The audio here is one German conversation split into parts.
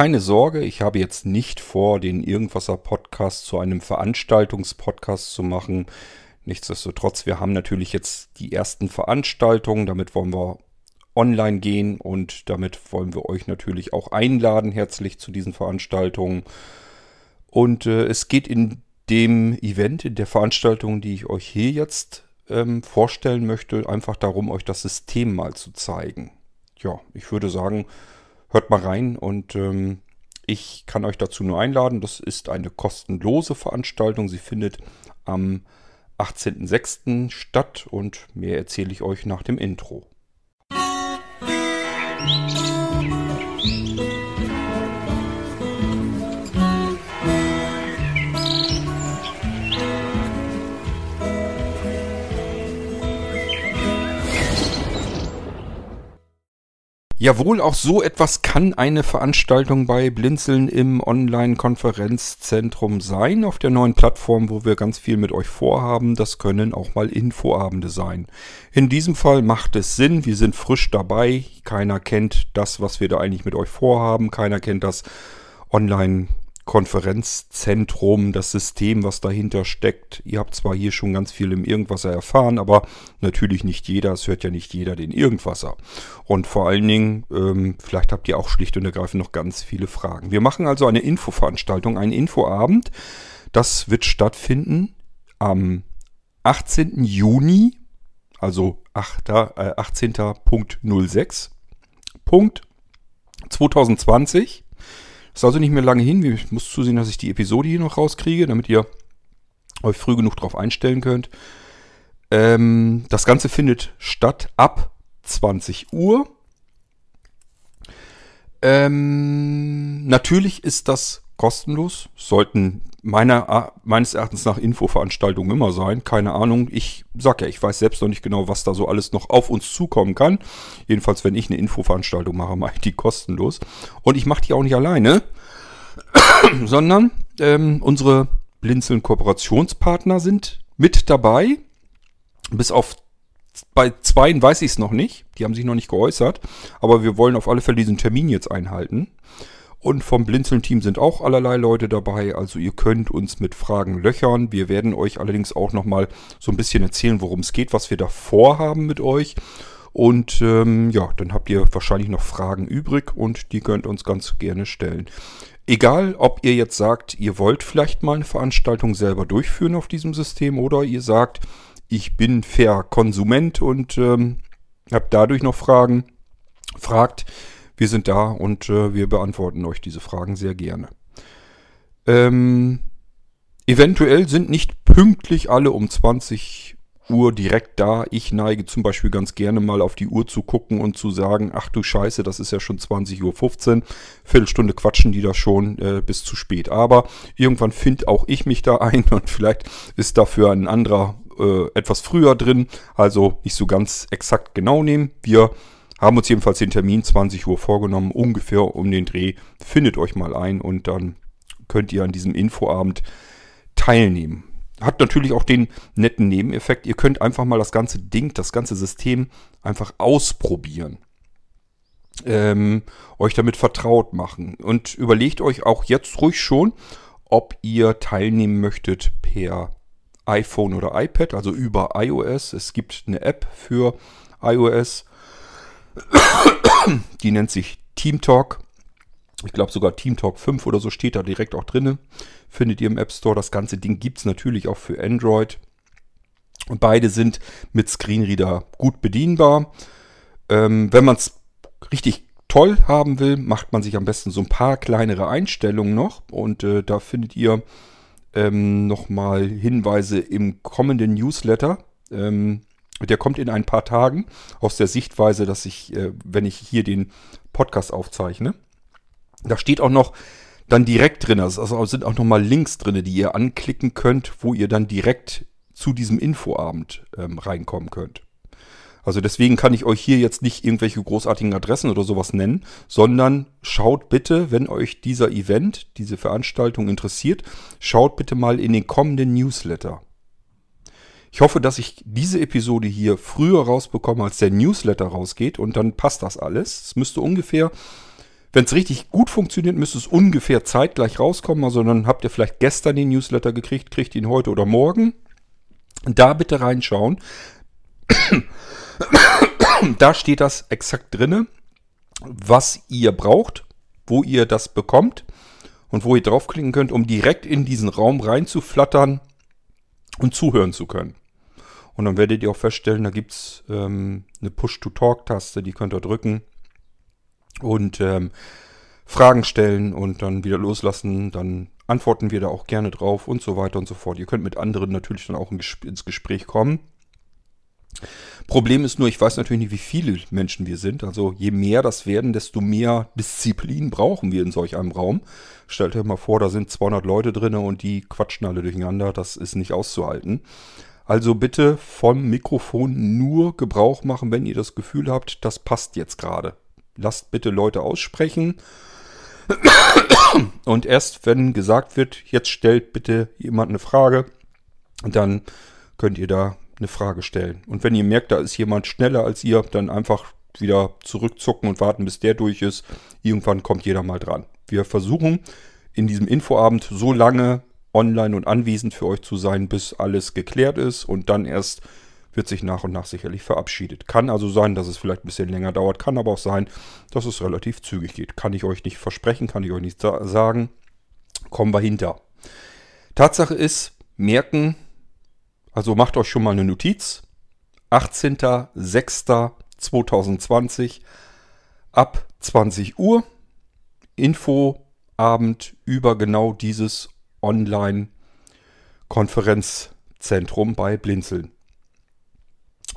keine Sorge, ich habe jetzt nicht vor, den Irgendwasser Podcast zu einem Veranstaltungspodcast zu machen. Nichtsdestotrotz, wir haben natürlich jetzt die ersten Veranstaltungen, damit wollen wir online gehen und damit wollen wir euch natürlich auch einladen herzlich zu diesen Veranstaltungen. Und äh, es geht in dem Event, in der Veranstaltung, die ich euch hier jetzt ähm, vorstellen möchte, einfach darum, euch das System mal zu zeigen. Ja, ich würde sagen, hört mal rein und ähm, ich kann euch dazu nur einladen. Das ist eine kostenlose Veranstaltung. Sie findet am 18.06. statt und mehr erzähle ich euch nach dem Intro. Musik Jawohl, auch so etwas kann eine Veranstaltung bei Blinzeln im Online-Konferenzzentrum sein, auf der neuen Plattform, wo wir ganz viel mit euch vorhaben. Das können auch mal Infoabende sein. In diesem Fall macht es Sinn, wir sind frisch dabei. Keiner kennt das, was wir da eigentlich mit euch vorhaben. Keiner kennt das Online Konferenzzentrum, das System, was dahinter steckt. Ihr habt zwar hier schon ganz viel im Irgendwasser erfahren, aber natürlich nicht jeder. Es hört ja nicht jeder den Irgendwasser. Und vor allen Dingen, ähm, vielleicht habt ihr auch schlicht und ergreifend noch ganz viele Fragen. Wir machen also eine Infoveranstaltung, einen Infoabend. Das wird stattfinden am 18. Juni, also 8, äh, 18.06. Punkt 2020. Ist also nicht mehr lange hin. Ich muss zusehen, dass ich die Episode hier noch rauskriege, damit ihr euch früh genug darauf einstellen könnt. Ähm, das Ganze findet statt ab 20 Uhr. Ähm, natürlich ist das kostenlos. Sollten meiner, meines Erachtens nach Infoveranstaltungen immer sein. Keine Ahnung. Ich sag ja, ich weiß selbst noch nicht genau, was da so alles noch auf uns zukommen kann. Jedenfalls, wenn ich eine Infoveranstaltung mache, mache ich die kostenlos. Und ich mache die auch nicht alleine, sondern ähm, unsere Blinzeln Kooperationspartner sind mit dabei. Bis auf bei zweien weiß ich es noch nicht. Die haben sich noch nicht geäußert. Aber wir wollen auf alle Fälle diesen Termin jetzt einhalten. Und vom Blinzeln-Team sind auch allerlei Leute dabei. Also ihr könnt uns mit Fragen löchern. Wir werden euch allerdings auch nochmal so ein bisschen erzählen, worum es geht, was wir da vorhaben mit euch. Und ähm, ja, dann habt ihr wahrscheinlich noch Fragen übrig und die könnt uns ganz gerne stellen. Egal, ob ihr jetzt sagt, ihr wollt vielleicht mal eine Veranstaltung selber durchführen auf diesem System oder ihr sagt, ich bin fair Konsument und ähm, habt dadurch noch Fragen, fragt, wir sind da und äh, wir beantworten euch diese Fragen sehr gerne. Ähm, eventuell sind nicht pünktlich alle um 20 Uhr direkt da. Ich neige zum Beispiel ganz gerne mal auf die Uhr zu gucken und zu sagen, ach du Scheiße, das ist ja schon 20.15 Uhr. Viertelstunde quatschen die da schon äh, bis zu spät. Aber irgendwann finde auch ich mich da ein und vielleicht ist dafür ein anderer äh, etwas früher drin. Also nicht so ganz exakt genau nehmen. Wir haben uns jedenfalls den Termin 20 Uhr vorgenommen, ungefähr um den Dreh. Findet euch mal ein und dann könnt ihr an diesem Infoabend teilnehmen. Hat natürlich auch den netten Nebeneffekt, ihr könnt einfach mal das ganze Ding, das ganze System einfach ausprobieren. Ähm, euch damit vertraut machen. Und überlegt euch auch jetzt ruhig schon, ob ihr teilnehmen möchtet per iPhone oder iPad, also über iOS. Es gibt eine App für iOS die nennt sich Team Talk. Ich glaube sogar Team Talk 5 oder so steht da direkt auch drin. Findet ihr im App Store. Das ganze Ding gibt es natürlich auch für Android. Und beide sind mit Screenreader gut bedienbar. Ähm, wenn man es richtig toll haben will, macht man sich am besten so ein paar kleinere Einstellungen noch. Und äh, da findet ihr ähm, nochmal Hinweise im kommenden Newsletter. Ähm, der kommt in ein paar Tagen aus der Sichtweise, dass ich, äh, wenn ich hier den Podcast aufzeichne, da steht auch noch dann direkt drin, also sind auch nochmal Links drin, die ihr anklicken könnt, wo ihr dann direkt zu diesem Infoabend ähm, reinkommen könnt. Also deswegen kann ich euch hier jetzt nicht irgendwelche großartigen Adressen oder sowas nennen, sondern schaut bitte, wenn euch dieser Event, diese Veranstaltung interessiert, schaut bitte mal in den kommenden Newsletter. Ich hoffe, dass ich diese Episode hier früher rausbekomme, als der Newsletter rausgeht und dann passt das alles. Es müsste ungefähr Wenn es richtig gut funktioniert, müsste es ungefähr zeitgleich rauskommen. Also dann habt ihr vielleicht gestern den Newsletter gekriegt, kriegt ihn heute oder morgen. Da bitte reinschauen. da steht das exakt drinne, was ihr braucht, wo ihr das bekommt und wo ihr draufklicken könnt, um direkt in diesen Raum reinzuflattern und zuhören zu können. Und dann werdet ihr auch feststellen, da gibt es ähm, eine Push-to-Talk-Taste, die könnt ihr drücken und ähm, Fragen stellen und dann wieder loslassen. Dann antworten wir da auch gerne drauf und so weiter und so fort. Ihr könnt mit anderen natürlich dann auch ins Gespräch kommen. Problem ist nur, ich weiß natürlich nicht, wie viele Menschen wir sind. Also je mehr das werden, desto mehr Disziplin brauchen wir in solch einem Raum. Stellt euch mal vor, da sind 200 Leute drin und die quatschen alle durcheinander. Das ist nicht auszuhalten. Also bitte vom Mikrofon nur Gebrauch machen, wenn ihr das Gefühl habt, das passt jetzt gerade. Lasst bitte Leute aussprechen. Und erst wenn gesagt wird, jetzt stellt bitte jemand eine Frage, dann könnt ihr da eine Frage stellen. Und wenn ihr merkt, da ist jemand schneller als ihr, dann einfach wieder zurückzucken und warten, bis der durch ist. Irgendwann kommt jeder mal dran. Wir versuchen in diesem Infoabend so lange online und anwesend für euch zu sein, bis alles geklärt ist und dann erst wird sich nach und nach sicherlich verabschiedet. Kann also sein, dass es vielleicht ein bisschen länger dauert, kann aber auch sein, dass es relativ zügig geht. Kann ich euch nicht versprechen, kann ich euch nicht sagen. Kommen wir hinter. Tatsache ist, merken, also macht euch schon mal eine Notiz. 18.06.2020 ab 20 Uhr. Infoabend über genau dieses Online-Konferenzzentrum bei Blinzeln.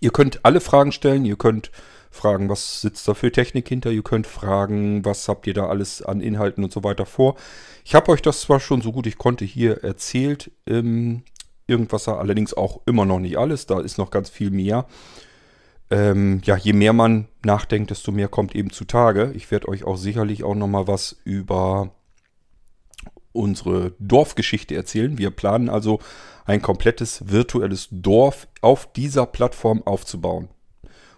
Ihr könnt alle Fragen stellen, ihr könnt fragen, was sitzt da für Technik hinter, ihr könnt fragen, was habt ihr da alles an Inhalten und so weiter vor. Ich habe euch das zwar schon so gut ich konnte hier erzählt, ähm, irgendwas allerdings auch immer noch nicht alles, da ist noch ganz viel mehr. Ähm, ja, je mehr man nachdenkt, desto mehr kommt eben zutage. Ich werde euch auch sicherlich auch nochmal was über unsere Dorfgeschichte erzählen. Wir planen also ein komplettes virtuelles Dorf auf dieser Plattform aufzubauen,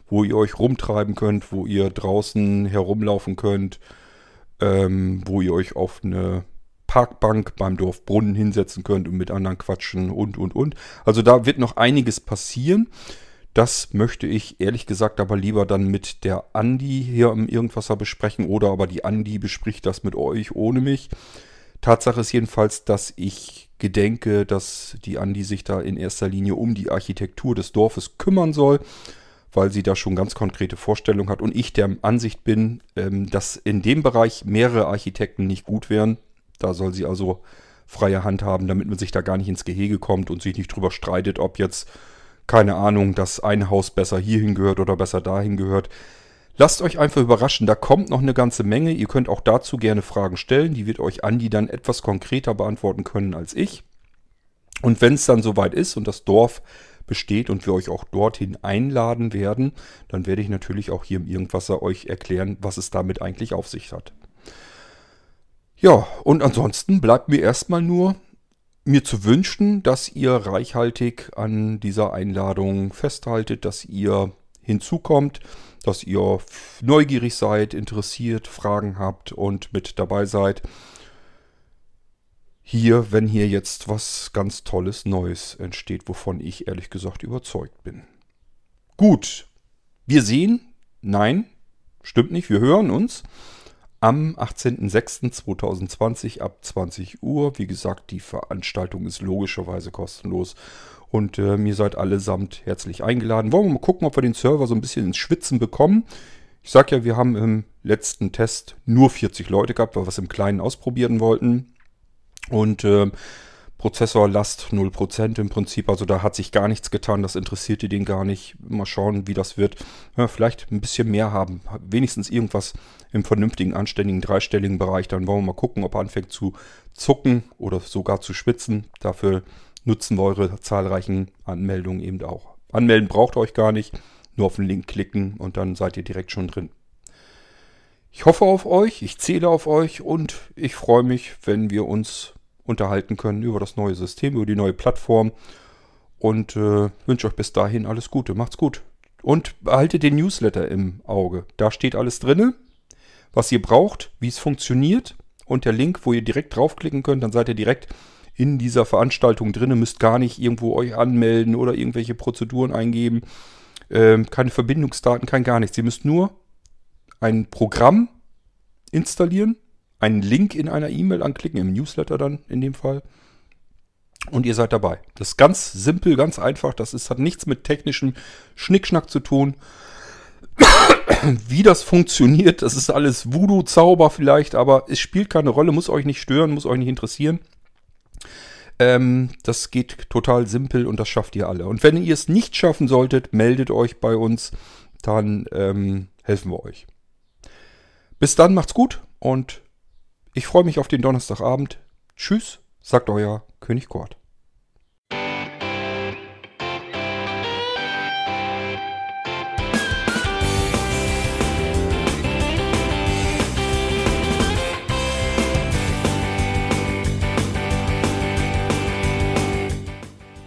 wo ihr euch rumtreiben könnt, wo ihr draußen herumlaufen könnt, ähm, wo ihr euch auf eine Parkbank beim Dorfbrunnen hinsetzen könnt und mit anderen quatschen und, und, und. Also da wird noch einiges passieren. Das möchte ich ehrlich gesagt aber lieber dann mit der Andi hier im Irgendwasser besprechen oder aber die Andi bespricht das mit euch ohne mich. Tatsache ist jedenfalls, dass ich gedenke, dass die Andi sich da in erster Linie um die Architektur des Dorfes kümmern soll, weil sie da schon ganz konkrete Vorstellungen hat und ich der Ansicht bin, ähm, dass in dem Bereich mehrere Architekten nicht gut wären. Da soll sie also freie Hand haben, damit man sich da gar nicht ins Gehege kommt und sich nicht drüber streitet, ob jetzt, keine Ahnung, dass ein Haus besser hierhin gehört oder besser dahin gehört. Lasst euch einfach überraschen, da kommt noch eine ganze Menge. Ihr könnt auch dazu gerne Fragen stellen. Die wird euch Andi dann etwas konkreter beantworten können als ich. Und wenn es dann soweit ist und das Dorf besteht und wir euch auch dorthin einladen werden, dann werde ich natürlich auch hier im Irgendwasser euch erklären, was es damit eigentlich auf sich hat. Ja, und ansonsten bleibt mir erstmal nur mir zu wünschen, dass ihr reichhaltig an dieser Einladung festhaltet, dass ihr hinzukommt, dass ihr neugierig seid, interessiert, Fragen habt und mit dabei seid. Hier, wenn hier jetzt was ganz Tolles Neues entsteht, wovon ich ehrlich gesagt überzeugt bin. Gut, wir sehen, nein, stimmt nicht, wir hören uns am 18.06.2020 ab 20 Uhr. Wie gesagt, die Veranstaltung ist logischerweise kostenlos und äh, ihr seid allesamt herzlich eingeladen. Wollen wir mal gucken, ob wir den Server so ein bisschen ins Schwitzen bekommen. Ich sag ja, wir haben im letzten Test nur 40 Leute gehabt, weil wir es im Kleinen ausprobieren wollten. Und äh, Prozessorlast 0% im Prinzip. Also da hat sich gar nichts getan. Das interessierte den gar nicht. Mal schauen, wie das wird. Ja, vielleicht ein bisschen mehr haben. Wenigstens irgendwas im vernünftigen, anständigen, dreistelligen Bereich. Dann wollen wir mal gucken, ob er anfängt zu zucken oder sogar zu schwitzen. Dafür nutzen wir eure zahlreichen Anmeldungen eben auch. Anmelden braucht ihr euch gar nicht, nur auf den Link klicken und dann seid ihr direkt schon drin. Ich hoffe auf euch, ich zähle auf euch und ich freue mich, wenn wir uns unterhalten können über das neue System, über die neue Plattform und äh, wünsche euch bis dahin alles Gute. Macht's gut. Und behaltet den Newsletter im Auge. Da steht alles drinne, was ihr braucht, wie es funktioniert und der Link, wo ihr direkt draufklicken könnt, dann seid ihr direkt in dieser Veranstaltung drin, müsst gar nicht irgendwo euch anmelden oder irgendwelche Prozeduren eingeben, ähm, keine Verbindungsdaten, kein gar nichts. Ihr müsst nur ein Programm installieren, einen Link in einer E-Mail anklicken, im Newsletter dann in dem Fall. Und ihr seid dabei. Das ist ganz simpel, ganz einfach. Das ist, hat nichts mit technischem Schnickschnack zu tun. Wie das funktioniert, das ist alles Voodoo-Zauber vielleicht, aber es spielt keine Rolle, muss euch nicht stören, muss euch nicht interessieren. Ähm, das geht total simpel und das schafft ihr alle. Und wenn ihr es nicht schaffen solltet, meldet euch bei uns, dann ähm, helfen wir euch. Bis dann, macht's gut und ich freue mich auf den Donnerstagabend. Tschüss, sagt euer König Kort.